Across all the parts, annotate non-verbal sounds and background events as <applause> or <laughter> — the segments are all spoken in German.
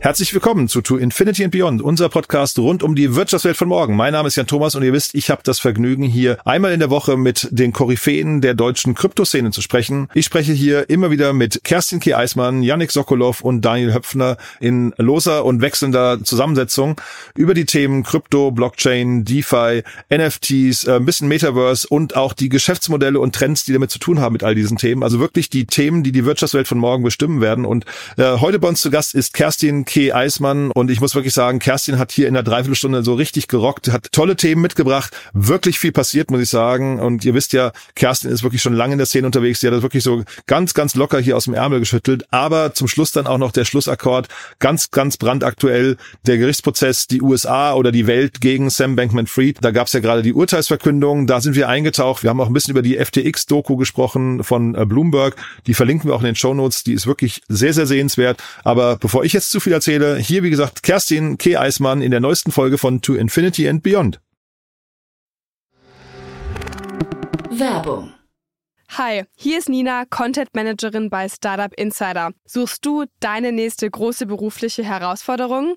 Herzlich willkommen zu To Infinity and Beyond, unser Podcast rund um die Wirtschaftswelt von morgen. Mein Name ist Jan Thomas und ihr wisst, ich habe das Vergnügen, hier einmal in der Woche mit den Koryphäen der deutschen Kryptoszene zu sprechen. Ich spreche hier immer wieder mit Kerstin K. Eismann, Yannick Sokolov und Daniel Höpfner in loser und wechselnder Zusammensetzung über die Themen Krypto, Blockchain, DeFi, NFTs, äh, ein bisschen Metaverse und auch die Geschäftsmodelle und Trends, die damit zu tun haben mit all diesen Themen. Also wirklich die Themen, die die Wirtschaftswelt von morgen bestimmen werden. Und äh, heute bei uns zu Gast ist Kerstin K. Eismann und ich muss wirklich sagen, Kerstin hat hier in der Dreiviertelstunde so richtig gerockt, hat tolle Themen mitgebracht, wirklich viel passiert, muss ich sagen. Und ihr wisst ja, Kerstin ist wirklich schon lange in der Szene unterwegs, die hat das wirklich so ganz, ganz locker hier aus dem Ärmel geschüttelt. Aber zum Schluss dann auch noch der Schlussakkord, ganz, ganz brandaktuell, der Gerichtsprozess, die USA oder die Welt gegen Sam Bankman-Fried. Da gab es ja gerade die Urteilsverkündung, da sind wir eingetaucht. Wir haben auch ein bisschen über die FTX-Doku gesprochen von äh, Bloomberg. Die verlinken wir auch in den Show Notes. Die ist wirklich sehr, sehr sehenswert. Aber bevor ich jetzt zu viel erzähle, hier wie gesagt Kerstin K. Eismann in der neuesten Folge von To Infinity and Beyond. Werbung. Hi, hier ist Nina, Content Managerin bei Startup Insider. Suchst du deine nächste große berufliche Herausforderung?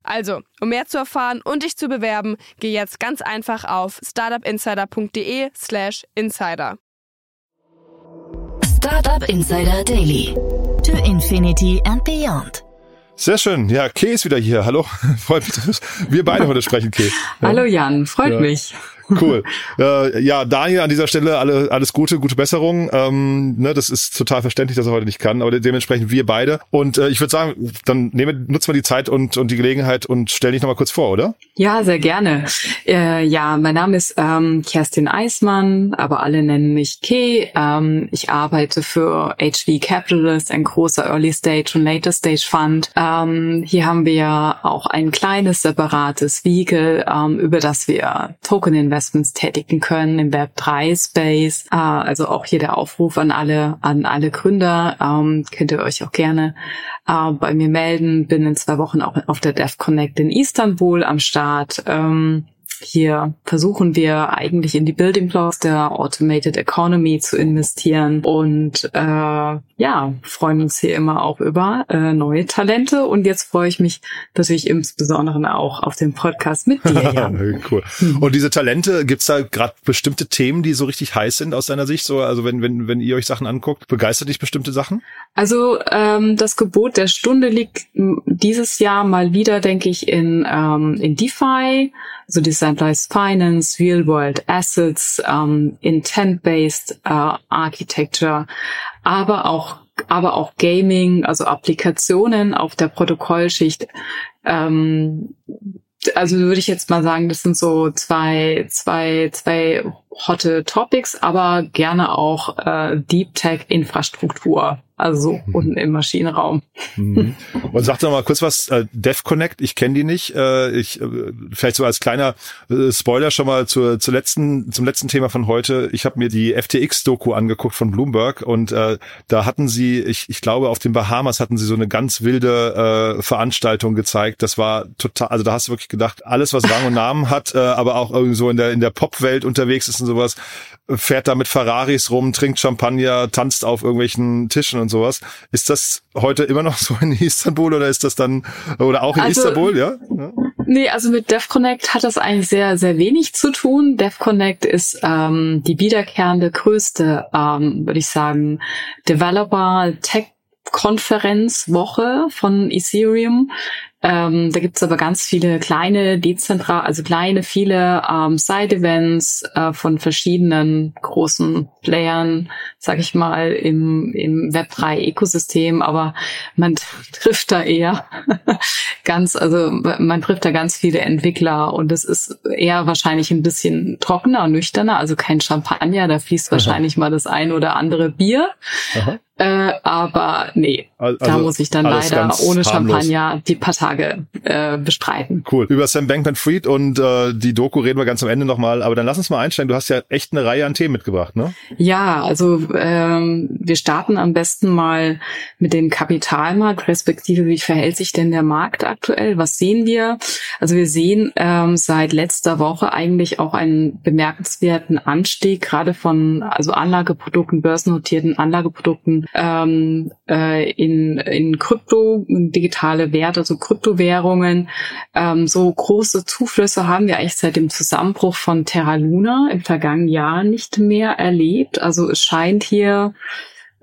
Also, um mehr zu erfahren und dich zu bewerben, geh jetzt ganz einfach auf startupinsider.de/slash insider. Startup Insider Daily. To Infinity and Beyond. Sehr schön. Ja, Kay ist wieder hier. Hallo. <laughs> Freut mich, dass wir beide heute sprechen, Kay. Ja. Hallo Jan, freut Ja. mich. Cool. Äh, ja, Daniel an dieser Stelle alle, alles Gute, gute Besserung. Ähm, ne, das ist total verständlich, dass er heute nicht kann, aber dementsprechend wir beide. Und äh, ich würde sagen, dann nehmen, nutzen wir die Zeit und, und die Gelegenheit und stell dich nochmal kurz vor, oder? Ja, sehr gerne. Äh, ja, mein Name ist ähm, Kerstin Eismann, aber alle nennen mich Kay. Ähm, ich arbeite für HV Capitalist, ein großer Early Stage und Later Stage Fund. Ähm, hier haben wir auch ein kleines separates Vehicle, ähm, über das wir Token Investments tätigen können im Web 3 Space. Äh, also auch hier der Aufruf an alle, an alle Gründer. Ähm, könnt ihr euch auch gerne äh, bei mir melden. Bin in zwei Wochen auch auf der Dev Connect in Istanbul am Start. Ähm, hier versuchen wir eigentlich in die Building Blocks der Automated Economy zu investieren und äh, ja, freuen uns hier immer auch über äh, neue Talente. Und jetzt freue ich mich natürlich insbesondere auch auf den Podcast mit dir. Jan. <laughs> cool. Und diese Talente, gibt's da gerade bestimmte Themen, die so richtig heiß sind aus deiner Sicht? So, also wenn, wenn, wenn ihr euch Sachen anguckt, begeistert dich bestimmte Sachen? Also ähm, das Gebot der Stunde liegt dieses Jahr mal wieder, denke ich, in, ähm, in DeFi, also Decentralized Finance, Real World Assets, ähm, Intent-Based äh, Architecture, aber auch aber auch Gaming, also Applikationen auf der Protokollschicht. Ähm, also würde ich jetzt mal sagen, das sind so zwei, zwei, zwei hotte Topics, aber gerne auch äh, Deep Tech Infrastruktur, also so unten im Maschinenraum. Mhm. Und sag doch mal kurz was, äh, DevConnect, ich kenne die nicht. Äh, ich äh, vielleicht so als kleiner äh, Spoiler schon mal zur, zur letzten, zum letzten Thema von heute. Ich habe mir die FTX-Doku angeguckt von Bloomberg und äh, da hatten sie, ich, ich glaube, auf den Bahamas hatten sie so eine ganz wilde äh, Veranstaltung gezeigt. Das war total, also da hast du wirklich gedacht, alles, was Rang und Namen hat, äh, aber auch irgendwie so in der, in der Popwelt unterwegs ist und sowas, fährt da mit Ferraris rum, trinkt Champagner, tanzt auf irgendwelchen Tischen und sowas. Ist das heute immer noch <laughs> so in Istanbul oder ist das dann, oder auch in also, Istanbul, ja? ja? Nee, also mit DevConnect hat das eigentlich sehr, sehr wenig zu tun. DevConnect ist ähm, die wiederkehrende größte, ähm, würde ich sagen, Developer Tech Konferenzwoche von Ethereum. Ähm, da gibt's aber ganz viele kleine, dezentral, also kleine, viele ähm, Side-Events äh, von verschiedenen großen Playern, sag ich mal, im, im Web3-Ökosystem. Aber man <laughs> trifft da eher <laughs> ganz, also man trifft da ganz viele Entwickler und es ist eher wahrscheinlich ein bisschen trockener und nüchterner, also kein Champagner, da fließt wahrscheinlich mal das ein oder andere Bier. Aha. Äh, aber nee, also, da muss ich dann leider ohne harmlos. Champagner die paar Tage äh, bestreiten. Cool. Über Sam Bankman-Fried und äh, die Doku reden wir ganz am Ende nochmal. Aber dann lass uns mal einsteigen. Du hast ja echt eine Reihe an Themen mitgebracht, ne? Ja, also ähm, wir starten am besten mal mit dem Kapitalmarkt, respektive wie verhält sich denn der Markt aktuell? Was sehen wir? Also wir sehen ähm, seit letzter Woche eigentlich auch einen bemerkenswerten Anstieg, gerade von also Anlageprodukten, börsennotierten Anlageprodukten ähm, äh, in, in Krypto, digitale Werte, also Kryptowährungen. Ähm, so große Zuflüsse haben wir eigentlich seit dem Zusammenbruch von Terra Luna im vergangenen Jahr nicht mehr erlebt. Also es scheint hier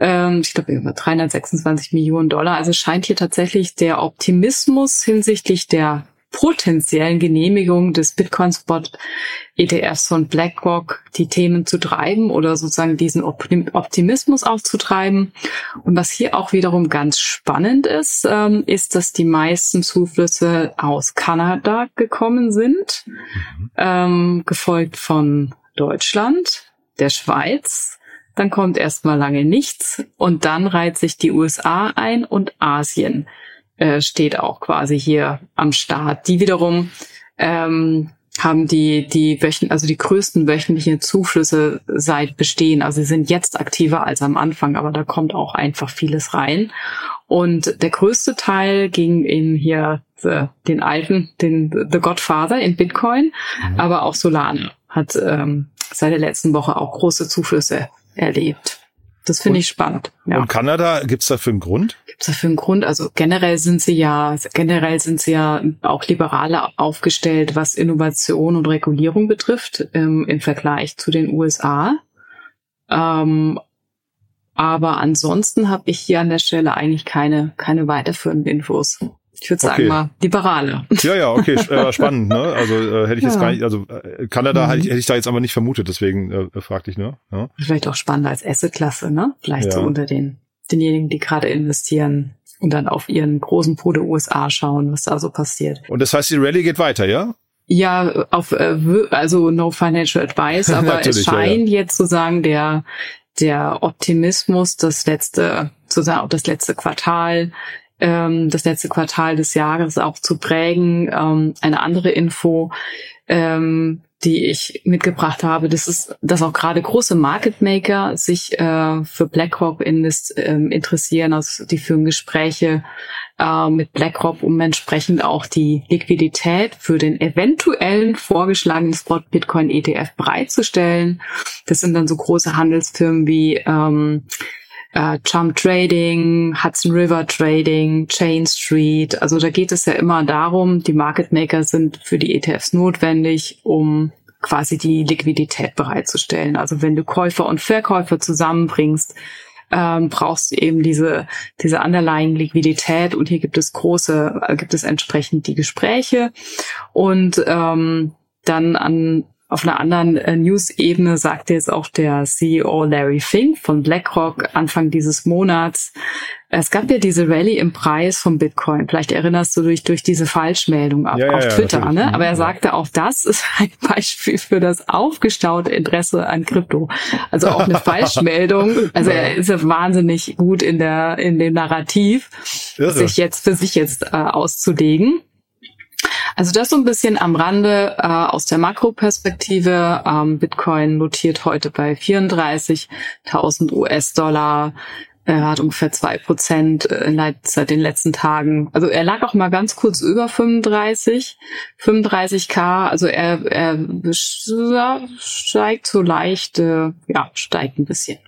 ähm, ich glaube über 326 Millionen Dollar. Also es scheint hier tatsächlich der Optimismus hinsichtlich der potenziellen Genehmigung des Bitcoin-Spot ETFs von BlackRock die Themen zu treiben oder sozusagen diesen Optimismus aufzutreiben. Und was hier auch wiederum ganz spannend ist, ähm, ist, dass die meisten Zuflüsse aus Kanada gekommen sind, mhm. gefolgt von Deutschland, der Schweiz, dann kommt erstmal lange nichts und dann reiht sich die USA ein und Asien. Äh, steht auch quasi hier am Start. Die wiederum ähm, haben die die wöchen also die größten wöchentlichen Zuflüsse seit Bestehen. Also sie sind jetzt aktiver als am Anfang, aber da kommt auch einfach vieles rein. Und der größte Teil ging in hier the, den alten, den The Godfather in Bitcoin, mhm. aber auch Solana hat ähm, seit der letzten Woche auch große Zuflüsse erlebt. Das finde ich spannend. Ja. Und Kanada, gibt's dafür einen Grund? Gibt's dafür einen Grund? Also generell sind sie ja, generell sind sie ja auch liberaler aufgestellt, was Innovation und Regulierung betrifft, ähm, im Vergleich zu den USA. Ähm, aber ansonsten habe ich hier an der Stelle eigentlich keine, keine weiterführenden Infos. Ich würde sagen okay. mal liberale. Ja, ja, okay, äh, spannend. Ne? Also äh, hätte ich ja. jetzt gar nicht, also äh, Kanada mhm. hätte, ich, da jetzt aber nicht vermutet, deswegen äh, fragte ich, ne? Ja. Vielleicht auch spannender als Asset-Klasse, ne? Vielleicht ja. so unter den denjenigen, die gerade investieren und dann auf ihren großen Po der USA schauen, was da so passiert. Und das heißt, die Rallye geht weiter, ja? Ja, auf äh, also no financial advice, <laughs> aber es scheint jetzt sozusagen der der Optimismus, das letzte sozusagen auch das letzte Quartal ähm, das letzte Quartal des Jahres auch zu prägen. Ähm, eine andere Info, ähm, die ich mitgebracht habe, das ist, dass auch gerade große Market Maker sich äh, für BlackRock invest, ähm, interessieren. Also die führen Gespräche äh, mit BlackRock, um entsprechend auch die Liquidität für den eventuellen vorgeschlagenen Spot Bitcoin ETF bereitzustellen. Das sind dann so große Handelsfirmen wie ähm, äh, Jump Trading, Hudson River Trading, Chain Street. Also da geht es ja immer darum, die Market Maker sind für die ETFs notwendig, um quasi die Liquidität bereitzustellen. Also wenn du Käufer und Verkäufer zusammenbringst, ähm, brauchst du eben diese, diese underlying Liquidität und hier gibt es große, äh, gibt es entsprechend die Gespräche und ähm, dann an auf einer anderen äh, News-Ebene sagte jetzt auch der CEO Larry Fink von BlackRock Anfang dieses Monats, es gab ja diese Rallye im Preis von Bitcoin. Vielleicht erinnerst du dich durch diese Falschmeldung auf, ja, auf ja, Twitter, natürlich. ne? Aber er sagte auch, das ist <laughs> ein Beispiel für das aufgestaute Interesse an Krypto. Also auch eine <laughs> Falschmeldung. Also er ist ja wahnsinnig gut in der, in dem Narrativ, Irre. sich jetzt für sich jetzt äh, auszulegen. Also das so ein bisschen am Rande äh, aus der Makroperspektive. Ähm, Bitcoin notiert heute bei 34.000 US-Dollar. Er hat ungefähr zwei Prozent äh, seit den letzten Tagen. Also er lag auch mal ganz kurz über 35, 35k. Also er, er steigt so leicht, äh, ja, steigt ein bisschen.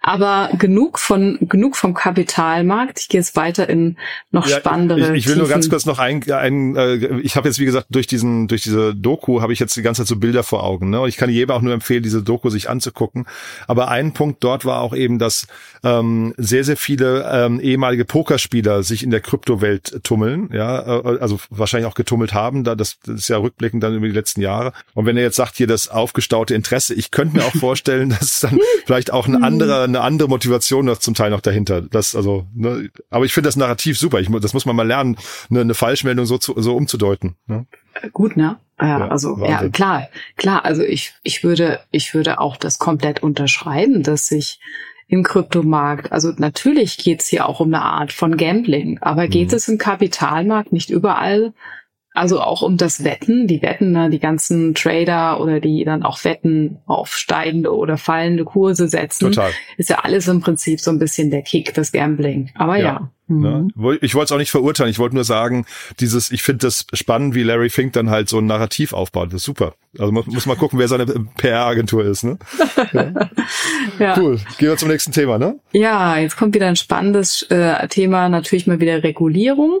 Aber genug von genug vom Kapitalmarkt. Ich gehe jetzt weiter in noch ja, spannendere. Ich, ich will nur ganz kurz noch ein, ein äh, ich habe jetzt wie gesagt durch diesen durch diese Doku habe ich jetzt die ganze Zeit so Bilder vor Augen. Ne? Und ich kann jedem auch nur empfehlen, diese Doku sich anzugucken. Aber ein Punkt dort war auch eben, dass ähm, sehr sehr viele ähm, ehemalige Pokerspieler sich in der Kryptowelt tummeln. Ja, äh, also wahrscheinlich auch getummelt haben. Da das, das ist ja rückblickend dann über die letzten Jahre. Und wenn er jetzt sagt hier das aufgestaute Interesse, ich könnte mir auch vorstellen, <laughs> dass dann <laughs> vielleicht auch ein anderer eine andere Motivation noch zum Teil noch dahinter. Das also, ne, aber ich finde das Narrativ super. Ich, das muss man mal lernen, eine, eine Falschmeldung so zu, so umzudeuten. Ne? Gut, ne? Ja, ja also Wahnsinn. ja klar, klar. Also ich ich würde ich würde auch das komplett unterschreiben, dass sich im Kryptomarkt. Also natürlich geht es hier auch um eine Art von Gambling, aber geht mhm. es im Kapitalmarkt nicht überall also auch um das Wetten, die Wetten, ne, die ganzen Trader oder die dann auch Wetten auf steigende oder fallende Kurse setzen. Total. Ist ja alles im Prinzip so ein bisschen der Kick, das Gambling. Aber ja. ja. Ne? Mhm. Ich wollte es auch nicht verurteilen. Ich wollte nur sagen, dieses, ich finde das spannend, wie Larry Fink dann halt so ein Narrativ aufbaut. Das ist super. Also man muss mal gucken, wer seine PR-Agentur ist. Ne? <laughs> Ja. ja. Cool. Gehen wir zum nächsten Thema, ne? Ja, jetzt kommt wieder ein spannendes äh, Thema, natürlich mal wieder Regulierung.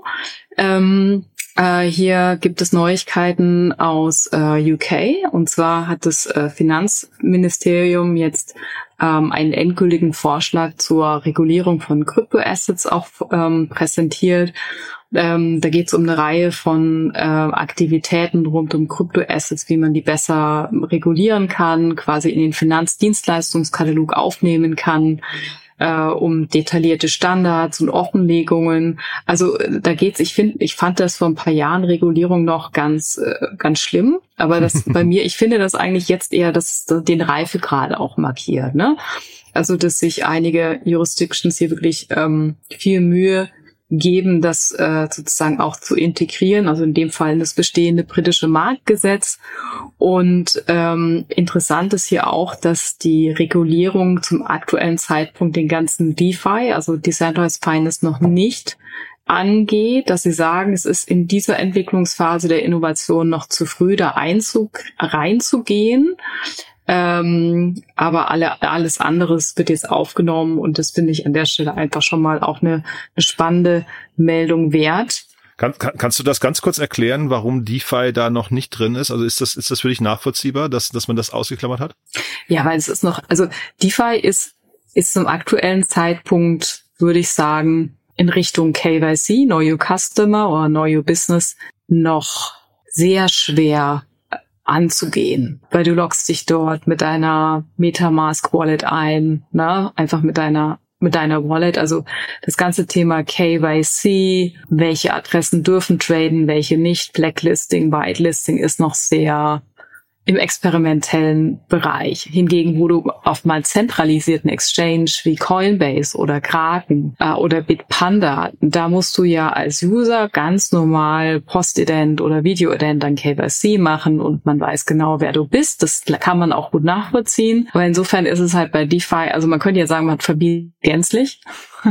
Ähm, äh, hier gibt es Neuigkeiten aus äh, UK. Und zwar hat das äh, Finanzministerium jetzt ähm, einen endgültigen Vorschlag zur Regulierung von Kryptoassets auch ähm, präsentiert. Ähm, da geht es um eine Reihe von äh, Aktivitäten rund um Kryptoassets, wie man die besser regulieren kann, quasi in den Finanzdienstleistungskatalog aufnehmen kann äh, um detaillierte Standards und Offenlegungen. Also äh, da geht's. Ich finde, ich fand das vor ein paar Jahren Regulierung noch ganz äh, ganz schlimm, aber das <laughs> bei mir, ich finde das eigentlich jetzt eher, dass den Reifegrad auch markiert. Ne? Also dass sich einige Jurisdictions hier wirklich ähm, viel Mühe geben, das äh, sozusagen auch zu integrieren, also in dem Fall das bestehende britische Marktgesetz. Und ähm, interessant ist hier auch, dass die Regulierung zum aktuellen Zeitpunkt den ganzen DeFi, also Decentralized Finance, noch nicht angeht, dass sie sagen, es ist in dieser Entwicklungsphase der Innovation noch zu früh, da Einzug reinzugehen. Ähm, aber alle, alles anderes wird jetzt aufgenommen und das finde ich an der Stelle einfach schon mal auch eine, eine spannende Meldung wert. Kann, kann, kannst du das ganz kurz erklären, warum DeFi da noch nicht drin ist? Also ist das, ist das für dich nachvollziehbar, dass, dass man das ausgeklammert hat? Ja, weil es ist noch, also DeFi ist, ist zum aktuellen Zeitpunkt, würde ich sagen, in Richtung KYC, Know Your Customer oder Know Your Business noch sehr schwer anzugehen, weil du loggst dich dort mit deiner MetaMask Wallet ein, ne? einfach mit deiner mit deiner Wallet. Also das ganze Thema KYC, welche Adressen dürfen traden, welche nicht, Blacklisting, Whitelisting ist noch sehr im experimentellen Bereich. Hingegen, wo du auf mal zentralisierten Exchange wie Coinbase oder Kraken äh, oder Bitpanda, da musst du ja als User ganz normal Postident oder Videoident dann KYC machen und man weiß genau, wer du bist. Das kann man auch gut nachvollziehen. Aber insofern ist es halt bei DeFi, also man könnte ja sagen, man verbietet gänzlich.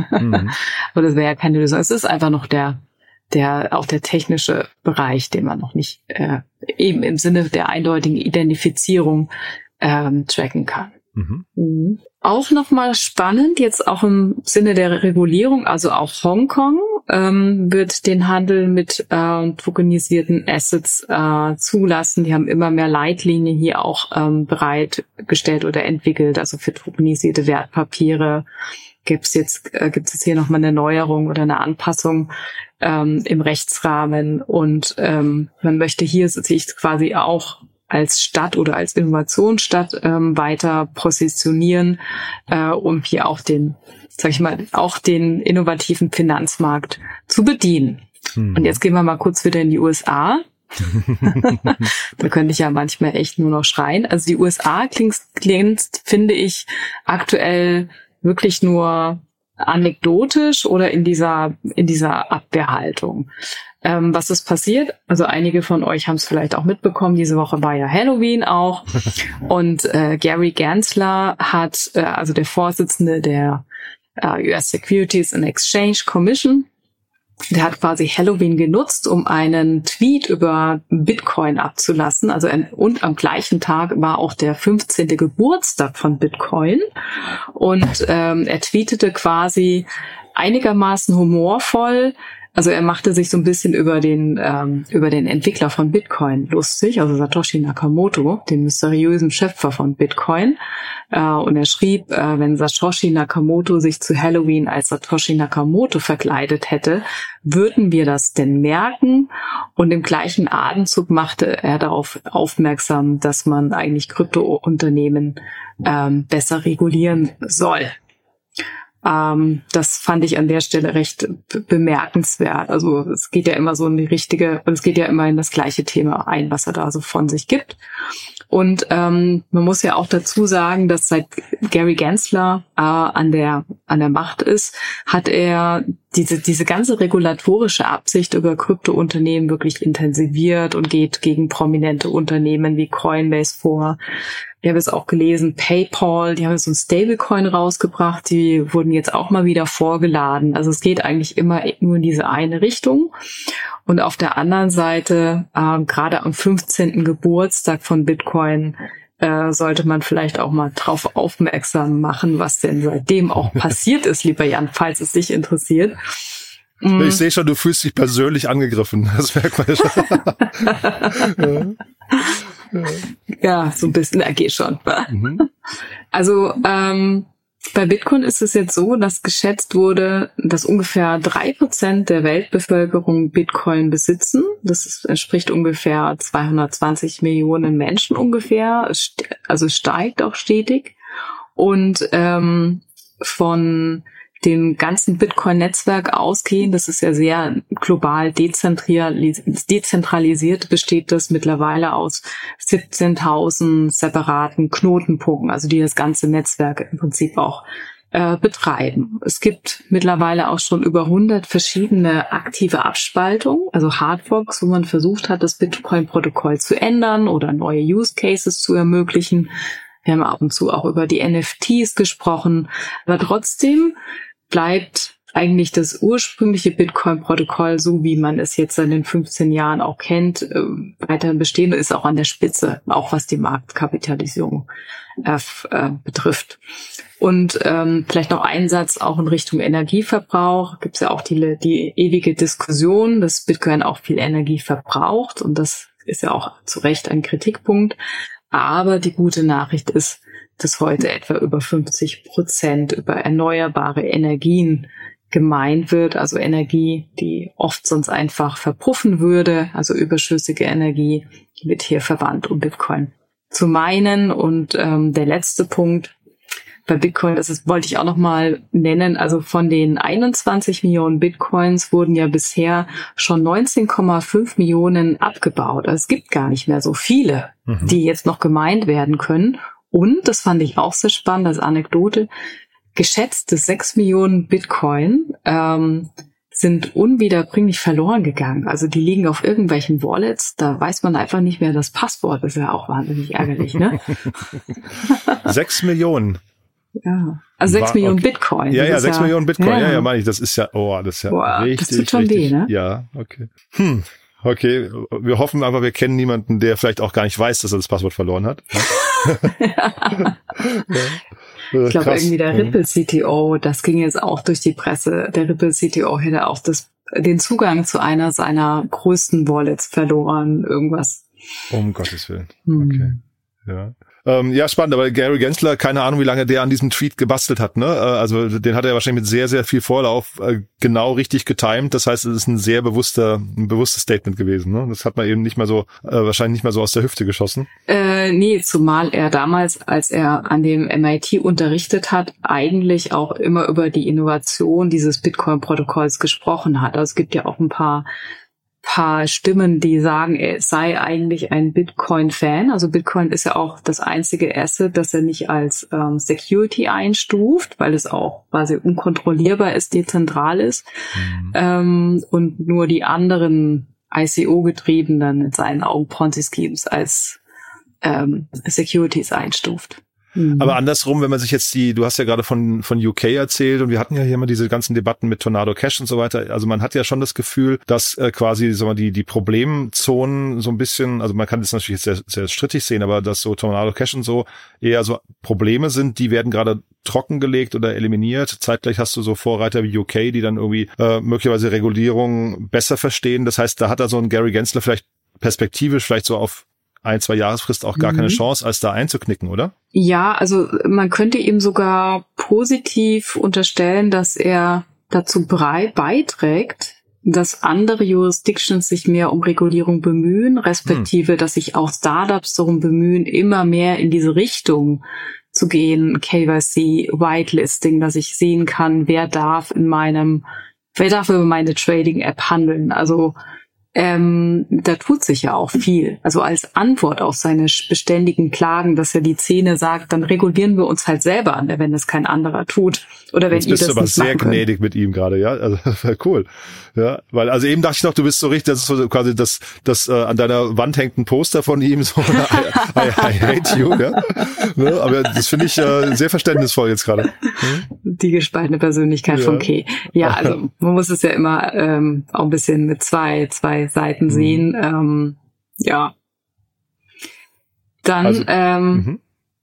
Mhm. <laughs> Aber das wäre ja keine Lösung. Es ist einfach noch der der auch der technische Bereich, den man noch nicht äh, eben im Sinne der eindeutigen Identifizierung ähm, tracken kann. Mhm. Mhm. Auch nochmal spannend, jetzt auch im Sinne der Regulierung, also auch Hongkong ähm, wird den Handel mit äh, tokenisierten Assets äh, zulassen. Die haben immer mehr Leitlinien hier auch ähm, bereitgestellt oder entwickelt, also für tokenisierte Wertpapiere gibt es jetzt, äh, gibt es hier nochmal eine Neuerung oder eine Anpassung ähm, im Rechtsrahmen. Und ähm, man möchte hier sich quasi auch als Stadt oder als Innovationsstadt ähm, weiter positionieren, äh, um hier auch den, sag ich mal, auch den innovativen Finanzmarkt zu bedienen. Hm. Und jetzt gehen wir mal kurz wieder in die USA. <laughs> da könnte ich ja manchmal echt nur noch schreien. Also die USA klingt, klingt finde ich, aktuell wirklich nur anekdotisch oder in dieser, in dieser Abwehrhaltung. Ähm, was ist passiert? Also einige von euch haben es vielleicht auch mitbekommen. Diese Woche war ja Halloween auch. <laughs> Und äh, Gary Gensler hat, äh, also der Vorsitzende der äh, US Securities and Exchange Commission, der hat quasi Halloween genutzt, um einen Tweet über Bitcoin abzulassen. Also und am gleichen Tag war auch der 15. Geburtstag von Bitcoin. Und ähm, er tweetete quasi einigermaßen humorvoll, also er machte sich so ein bisschen über den ähm, über den Entwickler von Bitcoin lustig, also Satoshi Nakamoto, den mysteriösen Schöpfer von Bitcoin. Äh, und er schrieb, äh, wenn Satoshi Nakamoto sich zu Halloween als Satoshi Nakamoto verkleidet hätte, würden wir das denn merken? Und im gleichen Atemzug machte er darauf aufmerksam, dass man eigentlich Kryptounternehmen ähm, besser regulieren soll. Ähm, das fand ich an der Stelle recht bemerkenswert. Also es geht ja immer so in die richtige, und es geht ja immer in das gleiche Thema ein, was er da so von sich gibt. Und ähm, man muss ja auch dazu sagen, dass seit Gary Gensler äh, an der an der Macht ist, hat er diese diese ganze regulatorische Absicht über Kryptounternehmen wirklich intensiviert und geht gegen prominente Unternehmen wie Coinbase vor. Ich habe es auch gelesen, PayPal, die haben so ein Stablecoin rausgebracht, die wurden jetzt auch mal wieder vorgeladen. Also es geht eigentlich immer nur in diese eine Richtung. Und auf der anderen Seite, äh, gerade am 15. Geburtstag von Bitcoin, äh, sollte man vielleicht auch mal drauf aufmerksam machen, was denn seitdem auch <laughs> passiert ist, lieber Jan, falls es dich interessiert. Mm. Ich sehe schon, du fühlst dich persönlich angegriffen. <laughs> Das merkt man schon. <laughs> ja, so ein bisschen, er geht schon. Mhm. Also ähm, bei Bitcoin ist es jetzt so, dass geschätzt wurde, dass ungefähr drei Prozent der Weltbevölkerung Bitcoin besitzen. Das entspricht ungefähr 220 Millionen Menschen ungefähr. Also steigt auch stetig. Und ähm, von dem ganzen Bitcoin-Netzwerk ausgehen, das ist ja sehr global dezentralisiert, besteht das mittlerweile aus 17.000 separaten Knotenpunkten, also die das ganze Netzwerk im Prinzip auch äh, betreiben. Es gibt mittlerweile auch schon über 100 verschiedene aktive Abspaltungen, also Hardforks, wo man versucht hat, das Bitcoin-Protokoll zu ändern oder neue Use Cases zu ermöglichen. Wir haben ab und zu auch über die NFTs gesprochen. Aber trotzdem bleibt eigentlich das ursprüngliche Bitcoin-Protokoll, so wie man es jetzt seit den 15 Jahren auch kennt, äh, weiterhin bestehen und ist auch an der Spitze, auch was die Marktkapitalisierung äh, äh, betrifft. Und ähm, vielleicht noch ein Satz auch in Richtung Energieverbrauch. Gibt es ja auch die, die ewige Diskussion, dass Bitcoin auch viel Energie verbraucht und das ist ja auch zu Recht ein Kritikpunkt. Aber die gute Nachricht ist, dass heute etwa über 50 Prozent über erneuerbare Energien gemeint wird, also Energie, die oft sonst einfach verpuffen würde, also überschüssige Energie, wird hier verwandt, um Bitcoin zu meinen. Und ähm, der letzte Punkt bei Bitcoin, das ist, wollte ich auch noch mal nennen, also von den 21 Millionen Bitcoins wurden ja bisher schon 19,5 Millionen abgebaut. Also es gibt gar nicht mehr so viele, mhm. die jetzt noch gemeint werden können. Und, das fand ich auch sehr spannend als Anekdote, geschätzte sechs Millionen Bitcoin ähm, sind unwiederbringlich verloren gegangen. Also die liegen auf irgendwelchen Wallets, da weiß man einfach nicht mehr das Passwort. Das ist ja auch wahnsinnig ärgerlich, ne? <laughs> sechs Millionen. Ja. Also sechs Millionen okay. Bitcoin. Ja, ja, sechs ja, Millionen Bitcoin. Ja, ja, ja meine ich. Das ist ja, oh, das ist ja Boah, richtig. Das tut schon richtig, weh, ne? Ja, okay. Hm. Okay, wir hoffen aber, wir kennen niemanden, der vielleicht auch gar nicht weiß, dass er das Passwort verloren hat. Ja. <laughs> Ich glaube irgendwie der Ripple CTO, das ging jetzt auch durch die Presse. Der Ripple CTO hätte auch das, den Zugang zu einer seiner größten Wallets verloren, irgendwas. Um Gottes Willen. Hm. Okay. Ja. Ähm, ja, spannend, aber Gary Gensler, keine Ahnung, wie lange der an diesem Tweet gebastelt hat. Ne? Äh, also den hat er wahrscheinlich mit sehr, sehr viel Vorlauf äh, genau richtig getimed. Das heißt, es ist ein sehr bewusster, ein bewusstes Statement gewesen. Ne? Das hat man eben nicht mal so, äh, wahrscheinlich nicht mal so aus der Hüfte geschossen. Äh, nee, zumal er damals, als er an dem MIT unterrichtet hat, eigentlich auch immer über die Innovation dieses Bitcoin-Protokolls gesprochen hat. Also es gibt ja auch ein paar paar Stimmen, die sagen, er sei eigentlich ein Bitcoin-Fan. Also Bitcoin ist ja auch das einzige Asset, das er nicht als ähm, Security einstuft, weil es auch quasi unkontrollierbar ist, dezentral ist. Mhm. Ähm, und nur die anderen ICO-getriebenen in seinen Augen Ponzi-Schemes als ähm, Securities einstuft. Mhm. Aber andersrum, wenn man sich jetzt die, du hast ja gerade von, von UK erzählt und wir hatten ja hier immer diese ganzen Debatten mit Tornado Cash und so weiter. Also man hat ja schon das Gefühl, dass äh, quasi sagen wir, die, die Problemzonen so ein bisschen, also man kann das natürlich sehr, sehr strittig sehen, aber dass so Tornado Cash und so eher so Probleme sind, die werden gerade trockengelegt oder eliminiert. Zeitgleich hast du so Vorreiter wie UK, die dann irgendwie äh, möglicherweise Regulierung besser verstehen. Das heißt, da hat da so ein Gary Gensler vielleicht perspektivisch vielleicht so auf ein, zwei Jahresfrist auch gar mhm. keine Chance, als da einzuknicken, oder? Ja, also man könnte ihm sogar positiv unterstellen, dass er dazu beiträgt, dass andere Jurisdictions sich mehr um Regulierung bemühen, respektive, hm. dass sich auch Startups darum bemühen, immer mehr in diese Richtung zu gehen, KYC, Whitelisting, dass ich sehen kann, wer darf in meinem, wer darf über meine Trading-App handeln. Also ähm, da tut sich ja auch viel. Also als Antwort auf seine beständigen Klagen, dass er die Szene sagt, dann regulieren wir uns halt selber, ne, wenn es kein anderer tut. Oder wenn Jetzt ihr bist das du aber sehr gnädig mit ihm gerade, ja. Also <laughs> cool. Ja, weil also eben dachte ich noch, du bist so richtig, das ist so quasi das, das äh, an deiner Wand hängt ein Poster von ihm, <laughs> so I, I, I hate you, ja. Ne? Aber das finde ich äh, sehr verständnisvoll jetzt gerade. Hm? Die gespaltene Persönlichkeit ja. von Kay. Ja, also man muss es ja immer ähm, auch ein bisschen mit zwei, zwei Seiten mhm. sehen. Ähm, ja. Dann, also, ähm, mhm.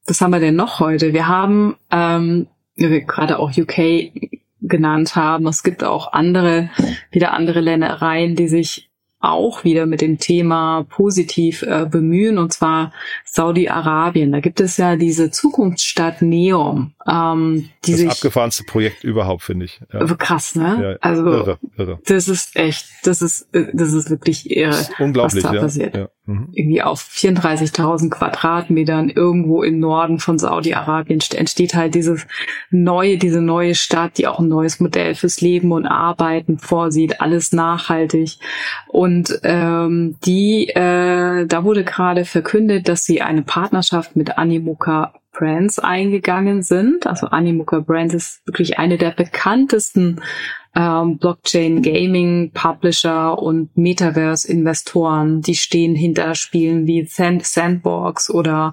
was haben wir denn noch heute? Wir haben ähm, gerade auch UK genannt haben. Es gibt auch andere, wieder andere Ländereien, die sich auch wieder mit dem Thema positiv äh, bemühen, und zwar Saudi-Arabien. Da gibt es ja diese Zukunftsstadt Neom. Ähm, die das sich, abgefahrenste Projekt überhaupt, finde ich. Ja. Krass, ne? Ja, also irre, irre. das ist echt, das ist, das ist wirklich irre, ist unglaublich, was da ja. passiert. Ja. Mhm. Irgendwie auf 34.000 Quadratmetern irgendwo im Norden von Saudi-Arabien entsteht halt dieses neue, diese neue Stadt, die auch ein neues Modell fürs Leben und Arbeiten vorsieht, alles nachhaltig. Und ähm, die, äh, da wurde gerade verkündet, dass sie eine Partnerschaft mit Animoca Brands eingegangen sind. Also Animoca Brands ist wirklich eine der bekanntesten ähm, Blockchain Gaming Publisher und Metaverse Investoren, die stehen hinter Spielen wie Sand Sandbox oder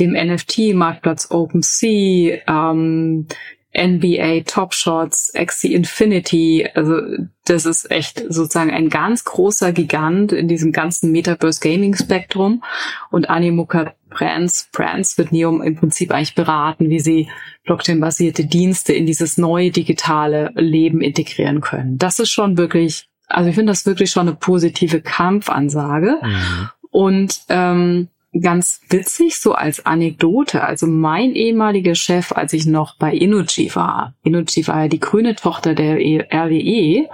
dem NFT Marktplatz OpenSea, ähm, NBA Top Shots, Axie Infinity. Also das ist echt sozusagen ein ganz großer Gigant in diesem ganzen Metaverse Gaming Spektrum. Und Animoca Brands, Brands wird Neum im Prinzip eigentlich beraten, wie sie Blockchain-basierte Dienste in dieses neue digitale Leben integrieren können. Das ist schon wirklich, also ich finde das wirklich schon eine positive Kampfansage. Mhm. Und ähm, ganz witzig, so als Anekdote. Also mein ehemaliger Chef, als ich noch bei Innogy war, Innogy war ja die grüne Tochter der RWE,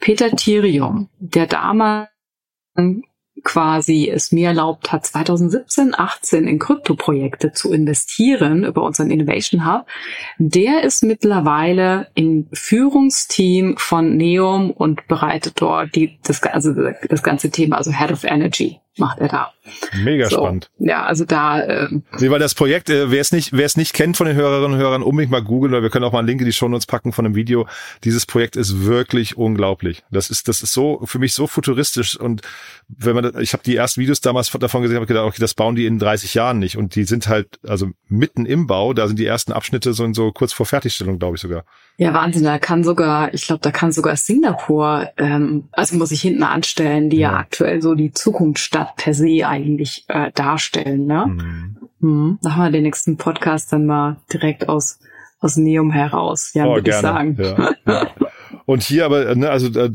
Peter Thirium, der damals quasi es mir erlaubt hat, 2017, 18 in Kryptoprojekte zu investieren über unseren Innovation Hub, der ist mittlerweile im Führungsteam von Neum und bereitet dort die, das, also das ganze Thema, also Head of Energy macht er da. Mega so, spannend. Ja, also da. Äh, nee, weil das Projekt, äh, wer es nicht, wer es nicht kennt von den Hörerinnen und Hörern, unbedingt mal googeln, weil wir können auch mal einen Link in die Show Notes packen von einem Video. Dieses Projekt ist wirklich unglaublich. Das ist, das ist so für mich so futuristisch und wenn man, ich habe die ersten Videos damals davon gesehen, habe gedacht, okay, das bauen die in 30 Jahren nicht und die sind halt also mitten im Bau. Da sind die ersten Abschnitte so, so kurz vor Fertigstellung, glaube ich sogar. Ja, Wahnsinn. Da kann sogar, ich glaube, da kann sogar Singapur, ähm, also muss ich hinten anstellen, die ja, ja aktuell so die Zukunftsstadt per se eigentlich äh, darstellen. Ne? Mhm. Mhm. Da haben wir den nächsten Podcast dann mal direkt aus aus Neum heraus, ja, oh, würde ich sagen. Ja, ja. Und hier aber, ne, also äh,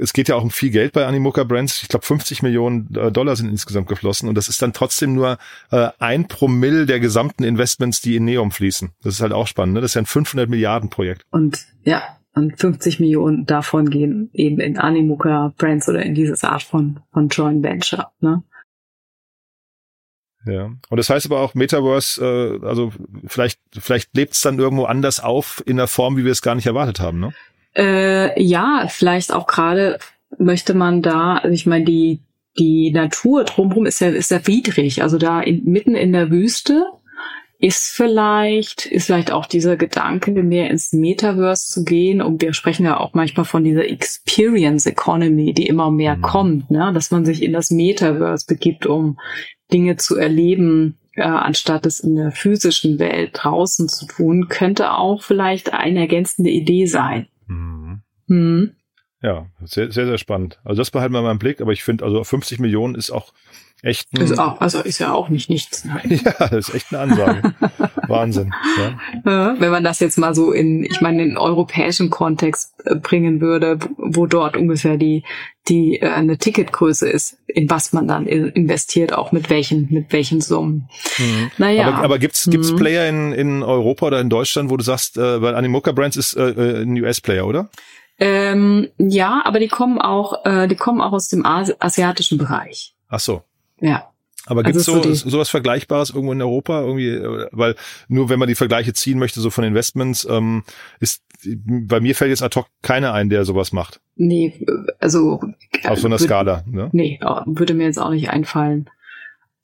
es geht ja auch um viel Geld bei Animoca Brands. Ich glaube, 50 Millionen äh, Dollar sind insgesamt geflossen und das ist dann trotzdem nur äh, ein Promille der gesamten Investments, die in Neum fließen. Das ist halt auch spannend. Ne? Das ist ja ein 500 Milliarden Projekt. Und ja, und 50 Millionen davon gehen eben in Animoca Brands oder in dieses Art von von Joint Venture. Ne? Ja. Und das heißt aber auch Metaverse, äh, also vielleicht, vielleicht lebt es dann irgendwo anders auf in der Form, wie wir es gar nicht erwartet haben, ne? Äh, ja, vielleicht auch gerade möchte man da, also ich meine, die, die Natur drumherum ist ja, ist ja widrig. Also da in, mitten in der Wüste ist vielleicht, ist vielleicht auch dieser Gedanke, mehr ins Metaverse zu gehen. Und wir sprechen ja auch manchmal von dieser Experience Economy, die immer mehr mhm. kommt, ne? dass man sich in das Metaverse begibt, um Dinge zu erleben, äh, anstatt es in der physischen Welt draußen zu tun, könnte auch vielleicht eine ergänzende Idee sein. Mhm. Hm. Ja, sehr, sehr, sehr spannend. Also das behalten wir mal im Blick, aber ich finde, also 50 Millionen ist auch echt ein, ist auch, also ist ja auch nicht nichts. Nein. <laughs> ja, das ist echt eine Ansage. Wahnsinn. Ja. Wenn man das jetzt mal so in, ich meine, in den europäischen Kontext äh, bringen würde, wo dort ungefähr die die äh, eine Ticketgröße ist, in was man dann investiert, auch mit welchen mit welchen Summen. Mhm. Naja. Aber, aber gibt's gibt's mhm. Player in in Europa oder in Deutschland, wo du sagst, äh, weil Animoca Brands ist äh, äh ein US-Player, oder? Ähm, ja, aber die kommen auch, äh, die kommen auch aus dem Asi asiatischen Bereich. Ach so. Ja. Aber gibt es also so, so sowas Vergleichbares irgendwo in Europa? Irgendwie, äh, weil nur wenn man die Vergleiche ziehen möchte, so von Investments, ähm, ist bei mir fällt jetzt ad hoc keiner ein, der sowas macht. Nee, also auf so einer Skala, ne? Nee, würde mir jetzt auch nicht einfallen.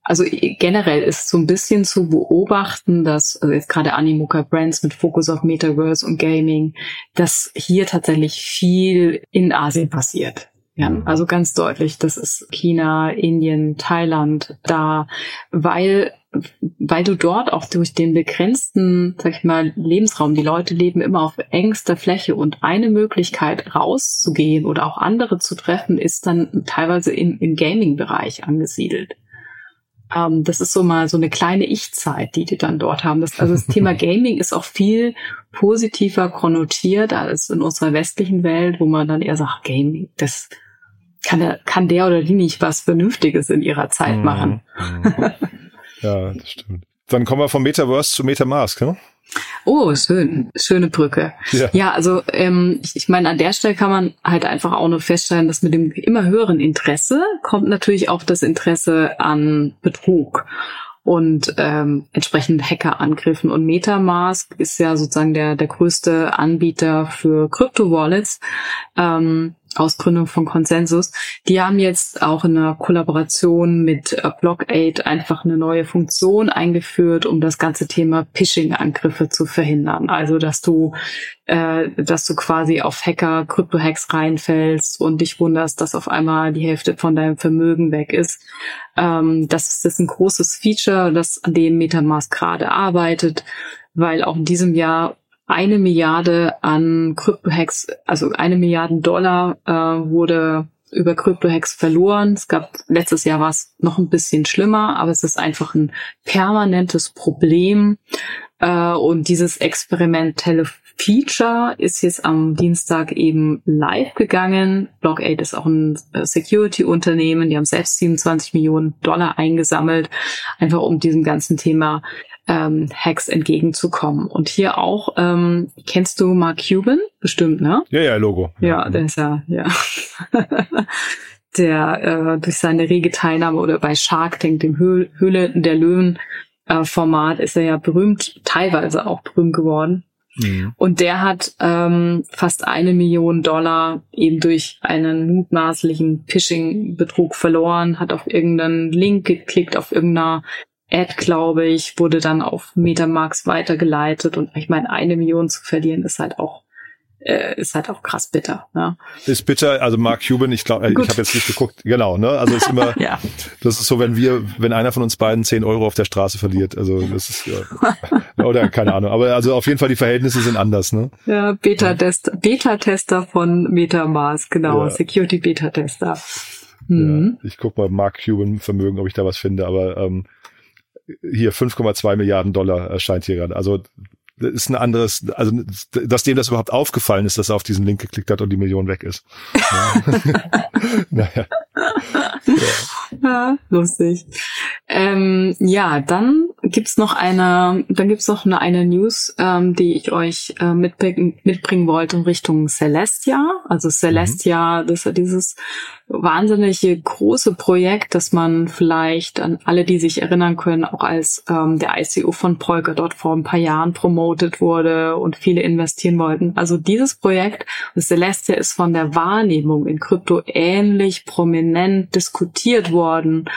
Also generell ist so ein bisschen zu beobachten, dass also jetzt gerade Animoca Brands mit Fokus auf Metaverse und Gaming, dass hier tatsächlich viel in Asien passiert. Ja, mhm. also ganz deutlich, das ist China, Indien, Thailand da, weil weil du dort auch durch den begrenzten, sag ich mal, Lebensraum, die Leute leben immer auf engster Fläche und eine Möglichkeit rauszugehen oder auch andere zu treffen, ist dann teilweise im, im Gaming-Bereich angesiedelt. Ähm, das ist so mal so eine kleine Ich-Zeit, die die dann dort haben. Das, also das <laughs> Thema Gaming ist auch viel positiver konnotiert als in unserer westlichen Welt, wo man dann eher sagt, Gaming, das kann der, kann der oder die nicht was Vernünftiges in ihrer Zeit mhm. machen. ja, das stimmt. Dann kommen wir vom Metaverse zu Metamask, ne? Oh, schön. Schöne Brücke. Ja, ja also ähm, ich, ich meine, an der Stelle kann man halt einfach auch nur feststellen, dass mit dem immer höheren Interesse kommt natürlich auch das Interesse an Betrug und ähm, entsprechend Hackerangriffen. Und MetaMask ist ja sozusagen der, der größte Anbieter für Krypto-Wallets. Ähm, Ausgründung von Consensus. Die haben jetzt auch in einer Kollaboration mit äh, Blockade einfach eine neue Funktion eingeführt, um das ganze Thema Phishing-Angriffe zu verhindern. Also, dass du, äh, dass du quasi auf Hacker, Krypto-Hacks reinfällst und dich wunderst, dass auf einmal die Hälfte von deinem Vermögen weg ist. Ähm, das ist ein großes Feature, das an dem Metamask gerade arbeitet, weil auch in diesem Jahr eine Milliarde an Krypto-Hacks, also eine Milliarde Dollar äh, wurde über Krypto-Hacks verloren. Es gab letztes Jahr war es noch ein bisschen schlimmer, aber es ist einfach ein permanentes Problem. Äh, und dieses experimentelle Feature ist jetzt am Dienstag eben live gegangen. Blockade ist auch ein äh, Security-Unternehmen. Die haben selbst 27 Millionen Dollar eingesammelt, einfach um diesem ganzen Thema ähm, Hacks entgegenzukommen. Und hier auch, ähm, kennst du Mark Cuban? Bestimmt, ne? Ja, ja, Logo. Ja, der ist ja, ja. <laughs> der äh, durch seine rege Teilnahme oder bei Shark Tank, dem Höhle, Höhle der Löwen äh, Format, ist er ja berühmt, teilweise auch berühmt geworden. Mhm. Und der hat ähm, fast eine Million Dollar eben durch einen mutmaßlichen Phishing-Betrug verloren, hat auf irgendeinen Link geklickt, auf irgendeiner Ad, glaube ich, wurde dann auf Metamax weitergeleitet und ich meine, eine Million zu verlieren ist halt auch äh, ist halt auch krass bitter. Ne? Ist bitter, also Mark Cuban, ich glaube, ich habe jetzt nicht geguckt, genau, ne? Also ist immer, <laughs> ja. das ist so, wenn wir, wenn einer von uns beiden zehn Euro auf der Straße verliert, also das ist ja, <laughs> oder keine Ahnung, aber also auf jeden Fall die Verhältnisse sind anders, ne? Ja, Beta-Tester, Beta-Tester von Metamask, genau, ja. Security Beta-Tester. Mhm. Ja, ich guck mal Mark Cuban Vermögen, ob ich da was finde, aber ähm, hier 5,2 Milliarden Dollar erscheint hier gerade. Also das ist ein anderes, also dass dem das überhaupt aufgefallen ist, dass er auf diesen Link geklickt hat und die Million weg ist. Ja. <laughs> <laughs> naja. Ja. ja. lustig. Ähm, ja, dann gibt's noch eine, dann gibt's noch eine, eine News, ähm, die ich euch äh, mitbringen, mitbringen wollte in Richtung Celestia. Also Celestia, mhm. das ist dieses wahnsinnige große Projekt, das man vielleicht an alle, die sich erinnern können, auch als ähm, der ICO von Polkadot vor ein paar Jahren promotet wurde und viele investieren wollten. Also dieses Projekt, Celestia ist von der Wahrnehmung in Krypto ähnlich prominent diskutiert worden.